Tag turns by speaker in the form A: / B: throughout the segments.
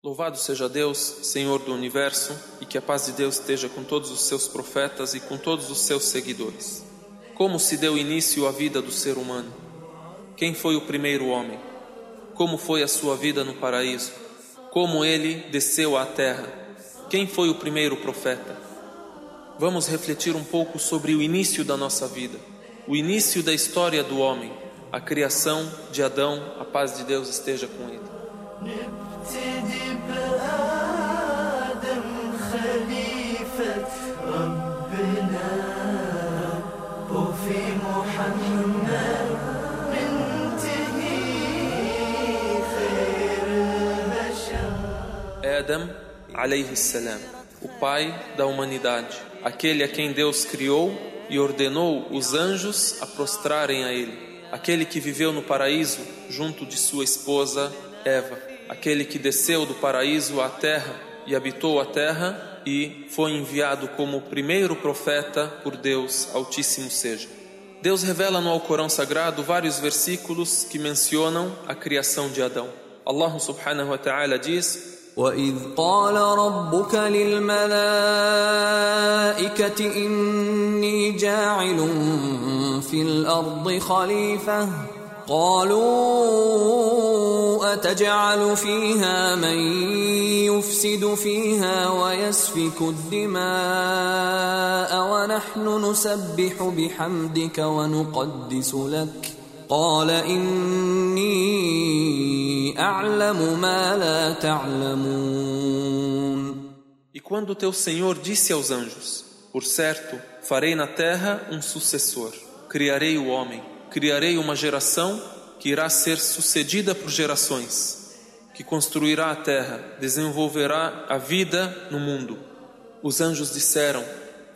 A: Louvado seja Deus, Senhor do universo, e que a paz de Deus esteja com todos os seus profetas e com todos os seus seguidores. Como se deu início à vida do ser humano? Quem foi o primeiro homem? Como foi a sua vida no paraíso? Como ele desceu à terra? Quem foi o primeiro profeta? Vamos refletir um pouco sobre o início da nossa vida, o início da história do homem, a criação de Adão, a paz de Deus esteja com ele. Adam alayhi salam, o pai da humanidade, aquele a quem Deus criou e ordenou os anjos a prostrarem a ele, aquele que viveu no paraíso junto de sua esposa Eva, aquele que desceu do paraíso à terra e habitou a terra e foi enviado como o primeiro profeta por Deus Altíssimo seja. Deus revela no Alcorão Sagrado vários versículos que mencionam a criação de Adão. Allah subhanahu wa ta'ala diz:
B: وإذ قال ربك للملائكة إني جاعل في الأرض خليفة قالوا أتجعل فيها من يفسد فيها ويسفك الدماء ونحن نسبح بحمدك ونقدس لك قال إني أعلم ما لا تعلمون
A: E quando teu Senhor disse aos anjos: Por certo, farei na terra um sucessor, criarei o homem, criarei uma geração que irá ser sucedida por gerações, que construirá a terra, desenvolverá a vida no mundo. Os anjos disseram: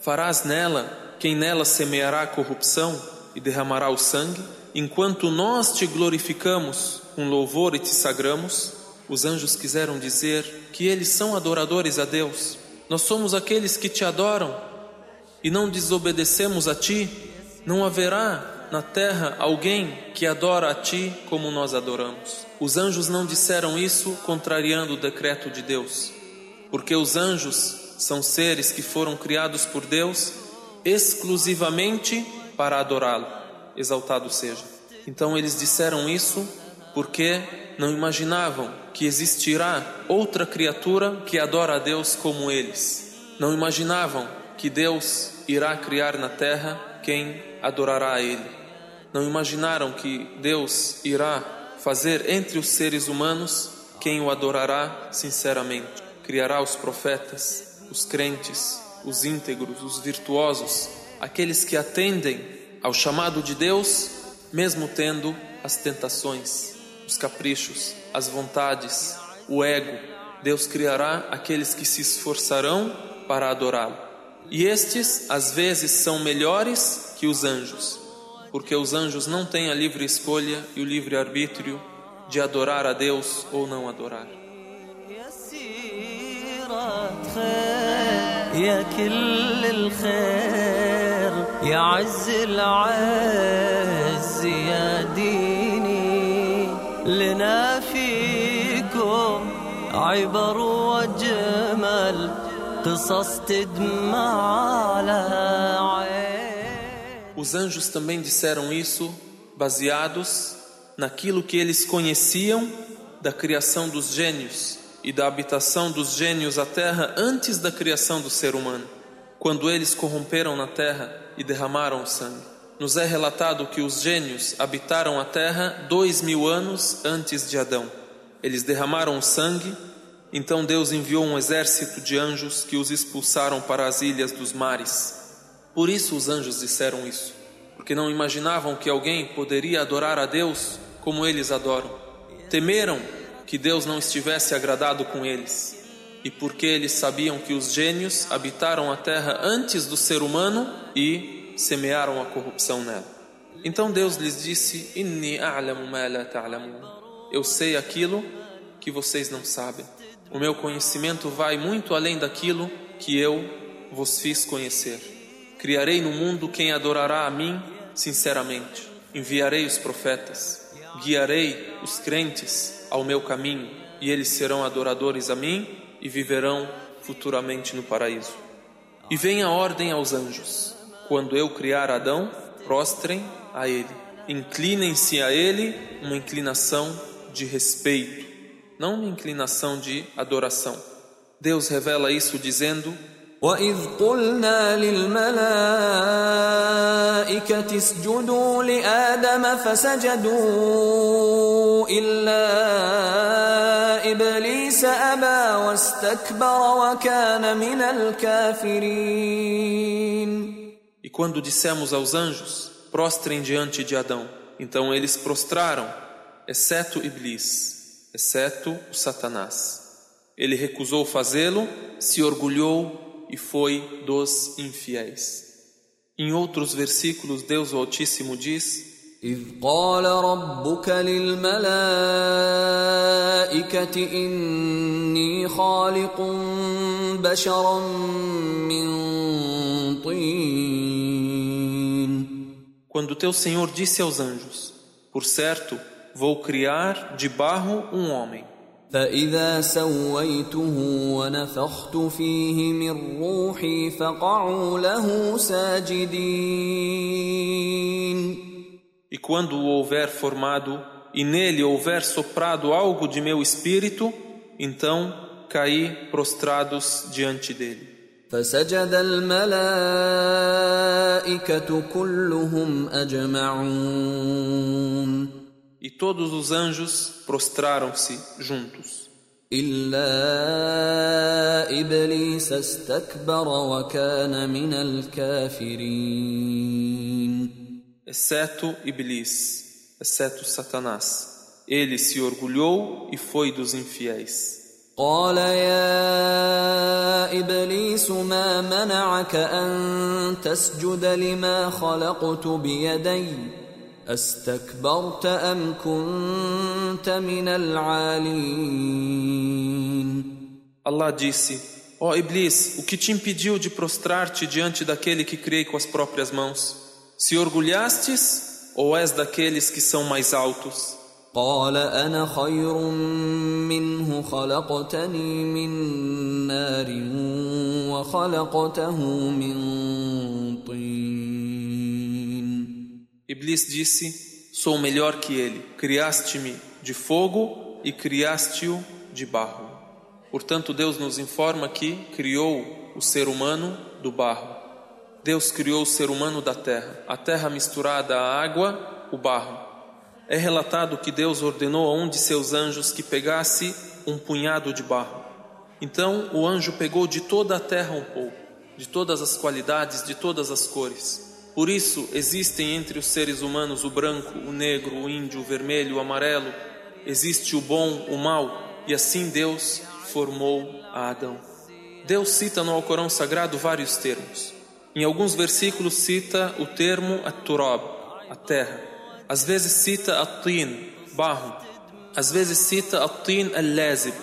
A: Farás nela quem nela semeará a corrupção e derramará o sangue? Enquanto nós te glorificamos com louvor e te sagramos, os anjos quiseram dizer que eles são adoradores a Deus. Nós somos aqueles que te adoram e não desobedecemos a ti. Não haverá na terra alguém que adora a ti como nós adoramos. Os anjos não disseram isso contrariando o decreto de Deus, porque os anjos são seres que foram criados por Deus exclusivamente para adorá-lo. Exaltado seja. Então eles disseram isso porque não imaginavam que existirá outra criatura que adora a Deus como eles. Não imaginavam que Deus irá criar na terra quem adorará a Ele. Não imaginaram que Deus irá fazer entre os seres humanos quem o adorará sinceramente. Criará os profetas, os crentes, os íntegros, os virtuosos, aqueles que atendem ao chamado de Deus, mesmo tendo as tentações os caprichos, as vontades, o ego. Deus criará aqueles que se esforçarão para adorá-lo. E estes, às vezes, são melhores que os anjos, porque os anjos não têm a livre escolha e o livre arbítrio de adorar a Deus ou não adorar.
C: يا كل الخير يا عز العز يا ديني لنا فيكم عبر وجمل قصص تدمع على عين
A: os anjos também disseram isso baseados naquilo que eles conheciam da criação dos gênios e da habitação dos gênios à terra antes da criação do ser humano, quando eles corromperam na terra e derramaram o sangue. Nos é relatado que os gênios habitaram a terra dois mil anos antes de Adão. Eles derramaram sangue, então Deus enviou um exército de anjos que os expulsaram para as ilhas dos mares. Por isso os anjos disseram isso, porque não imaginavam que alguém poderia adorar a Deus como eles adoram. Temeram que Deus não estivesse agradado com eles, e porque eles sabiam que os gênios habitaram a terra antes do ser humano e semearam a corrupção nela. Então Deus lhes disse: Inni a'lamu ma la ta'lamun. Eu sei aquilo que vocês não sabem. O meu conhecimento vai muito além daquilo que eu vos fiz conhecer. Criarei no mundo quem adorará a mim sinceramente. Enviarei os profetas, guiarei os crentes ao meu caminho e eles serão adoradores a mim e viverão futuramente no paraíso. E vem a ordem aos anjos: quando eu criar Adão, prostrem a ele, inclinem-se a ele uma inclinação de respeito, não uma inclinação de adoração. Deus revela isso dizendo:
B: وإذ قلنا للملائكة اسجدوا لآدم فسجدوا إلا إبليس أبى واستكبر وكان من الكافرين
A: E quando dissemos aos anjos, prostrem diante de Adão, então eles prostraram, exceto Iblis, exceto o Satanás. Ele recusou fazê-lo, se orgulhou e foi dos infiéis. Em outros versículos, Deus o Altíssimo diz:
B: إذ قال ربك للملائكة إني خالق بشرا من طين
A: Quando teu Senhor disse aos anjos: Por certo, vou criar de barro um homem.
B: فإذا سويته ونفخت فيه من روحي فقعوا له ساجدين
A: E quando o houver formado e nele houver soprado algo de meu espírito, então caí prostrados diante dele.
B: فسجد الملائكة كلهم أجمعون
A: E todos os anjos prostraram-se juntos.
B: إلا إبليس استكبر وكان من الكافرين
A: exceto Iblis, exceto Satanás. Ele se orgulhou e foi dos infiéis.
B: قال يا إبليس ما منعك أن تسجد لما خلقت بيدي أستكبرت أم كنت من العالين
A: Allah disse: Ó Iblis, o que te impediu de prostrar-te diante daquele que criei com as próprias mãos? Se orgulhastes ou és daqueles que são mais altos?
B: قال أنا خير منه خلقتني من نار وخلقته من طين
A: Iblis disse: Sou melhor que ele. Criaste-me de fogo e criaste-o de barro. Portanto, Deus nos informa que criou o ser humano do barro. Deus criou o ser humano da terra, a terra misturada à água, o barro. É relatado que Deus ordenou a um de seus anjos que pegasse um punhado de barro. Então o anjo pegou de toda a terra um pouco, de todas as qualidades, de todas as cores. Por isso existem entre os seres humanos o branco, o negro, o índio, o vermelho, o amarelo. Existe o bom, o mal, e assim Deus formou a Adão. Deus cita no Alcorão Sagrado vários termos. Em alguns versículos cita o termo at-turab, a terra. Às vezes cita at-tin, barro. Às vezes cita at-tin al-lazib,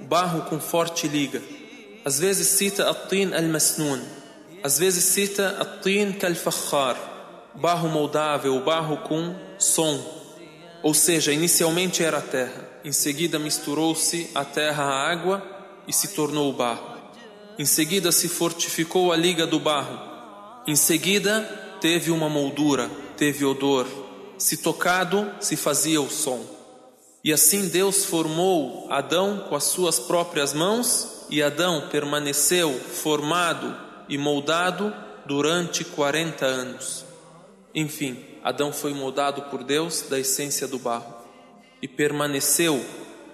A: barro com forte liga. Às vezes cita at-tin al-masnun. Às vezes cita at-tin kal-fakhar, barro moldável, barro com som. Ou seja, inicialmente era a terra, em seguida misturou-se a terra à água e se tornou o barro. Em seguida se fortificou a liga do barro. Em seguida teve uma moldura, teve odor. Se tocado, se fazia o som. E assim Deus formou Adão com as suas próprias mãos, e Adão permaneceu formado e moldado durante 40 anos. Enfim, Adão foi moldado por Deus da essência do barro e permaneceu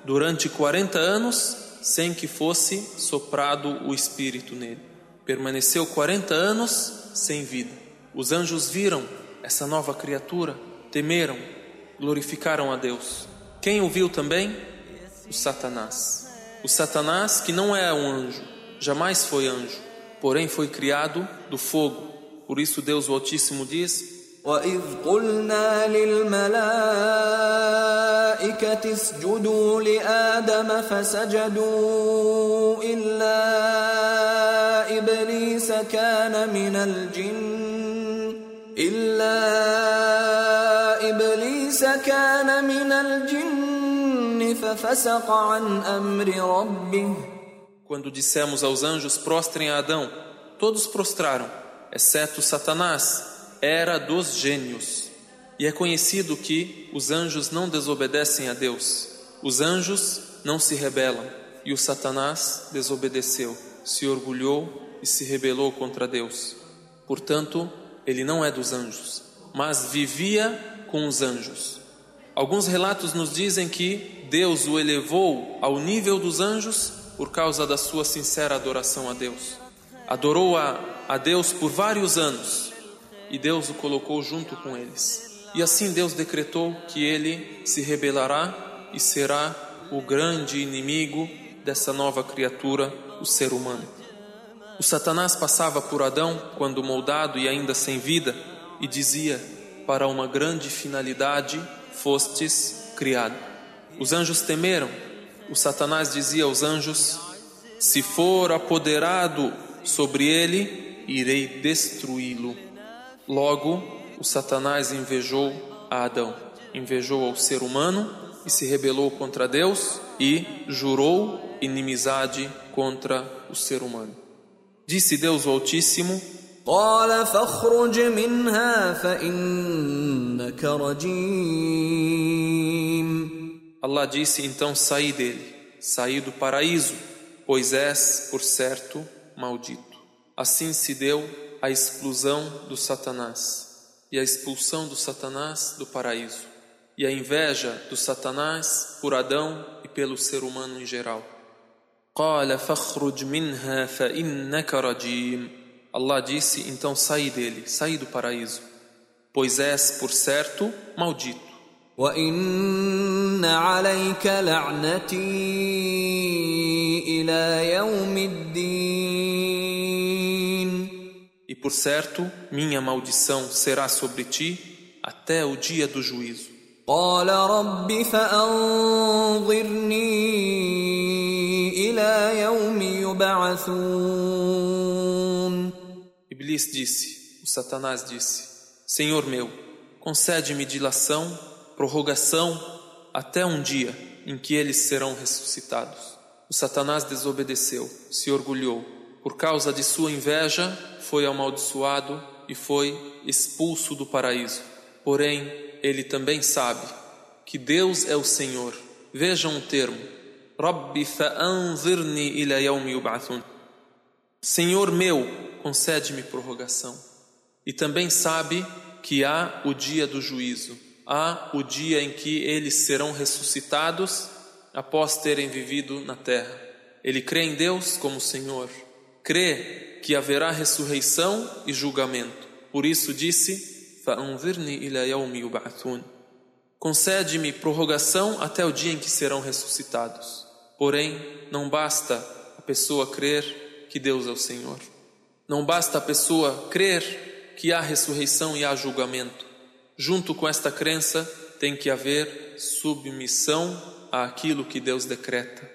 A: durante 40 anos sem que fosse soprado o espírito nele. Permaneceu 40 anos sem vida. Os anjos viram essa nova criatura, temeram, glorificaram a Deus. Quem o viu também? O Satanás. O Satanás que não é um anjo, jamais foi anjo, porém foi criado do fogo. Por isso Deus o Altíssimo diz:
B: وإذ قلنا للملائكة اسجدوا لآدم فسجدوا إلا إبليس كان من الجن إلا إبليس كان من الجن ففسق عن أمر ربه
A: quando dissemos aos anjos prostrem a Adão, todos prostraram, exceto Satanás, era dos gênios. E é conhecido que os anjos não desobedecem a Deus. Os anjos não se rebelam, e o Satanás desobedeceu, se orgulhou e se rebelou contra Deus. Portanto, ele não é dos anjos, mas vivia com os anjos. Alguns relatos nos dizem que Deus o elevou ao nível dos anjos por causa da sua sincera adoração a Deus. Adorou a, a Deus por vários anos e Deus o colocou junto com eles. E assim Deus decretou que ele se rebelará e será o grande inimigo dessa nova criatura, o ser humano. O Satanás passava por Adão quando moldado e ainda sem vida e dizia: Para uma grande finalidade fostes criado. Os anjos temeram o Satanás dizia aos anjos: Se for apoderado sobre ele, irei destruí-lo. Logo, o Satanás invejou a Adão, invejou ao ser humano e se rebelou contra Deus e jurou inimizade contra o ser humano. Disse Deus o Altíssimo:
B: قال فاخرج منها فإنك رجيم
A: Allah disse: Então saí dele, saí do paraíso, pois és, por certo, maldito. Assim se deu a exclusão do Satanás e a expulsão do Satanás do paraíso e a inveja do Satanás por Adão e pelo ser humano em geral. Allah disse: Então saí dele, saí do paraíso, pois és, por certo, maldito.
B: وان عليك لعنتي الى يوم الدين
A: E por certo, minha maldição será sobre ti até o dia do juízo.
B: قال رب فانظرني الى يوم يبعثون
A: Iblis disse, o Satanás disse: Senhor meu, concede-me dilação prorrogação até um dia em que eles serão ressuscitados. O Satanás desobedeceu, se orgulhou. Por causa de sua inveja, foi amaldiçoado e foi expulso do paraíso. Porém, ele também sabe que Deus é o Senhor. Vejam o termo: Rabbi fa'anzirni ila yawmi yub'athun. Senhor meu, concede-me prorrogação. E também sabe que há o dia do juízo há o dia em que eles serão ressuscitados após terem vivido na terra. Ele crê em Deus como Senhor, crê que haverá ressurreição e julgamento. Por isso disse: Concede-me prorrogação até o dia em que serão ressuscitados. Porém, não basta a pessoa crer que Deus é o Senhor. Não basta a pessoa crer que há ressurreição e há julgamento. Junto com esta crença tem que haver submissão àquilo que Deus decreta.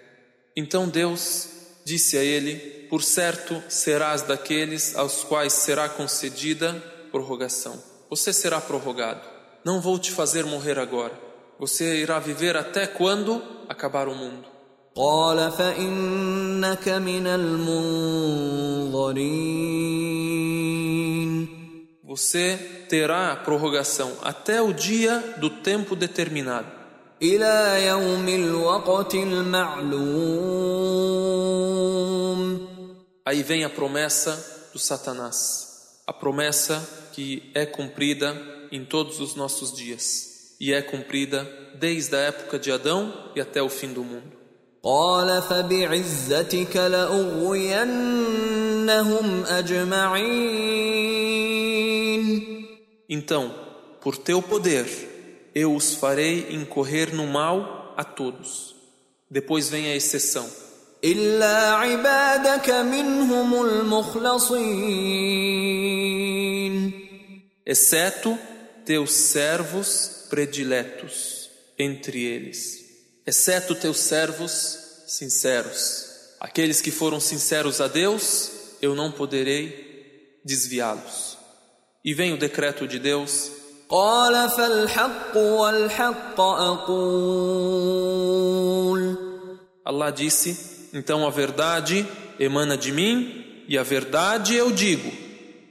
A: Então Deus disse a ele: Por certo serás daqueles aos quais será concedida prorrogação. Você será prorrogado. Não vou te fazer morrer agora. Você irá viver até quando acabar o mundo.
B: قال فإنك من المنظرين
A: você terá prorrogação até o dia do tempo determinado. Aí vem a promessa do Satanás, a promessa que é cumprida em todos os nossos dias e é cumprida desde a época de Adão e até o fim do mundo.
B: قال فبعزتك لأغوينهم أجمعين
A: então, por teu poder, eu os farei incorrer no mal a todos. Depois vem a exceção. Exceto teus servos prediletos entre eles. Exceto teus servos sinceros. Aqueles que foram sinceros a Deus, eu não poderei desviá-los. E vem o decreto de Deus
B: قال فالحق والحق أقول
A: Allah disse: Então a verdade emana de mim e a verdade eu digo: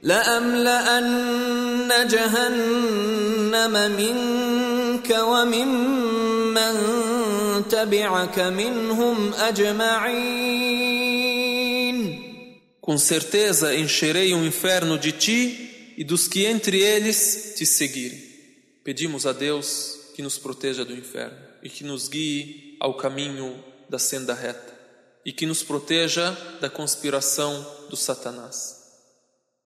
B: لأملأن جهنم منك وممن تبعك منهم أجمعين
A: Com certeza encherei um inferno de ti e dos que entre eles te seguirem. Pedimos a Deus que nos proteja do inferno e que nos guie ao caminho da senda reta e que nos proteja da conspiração do Satanás.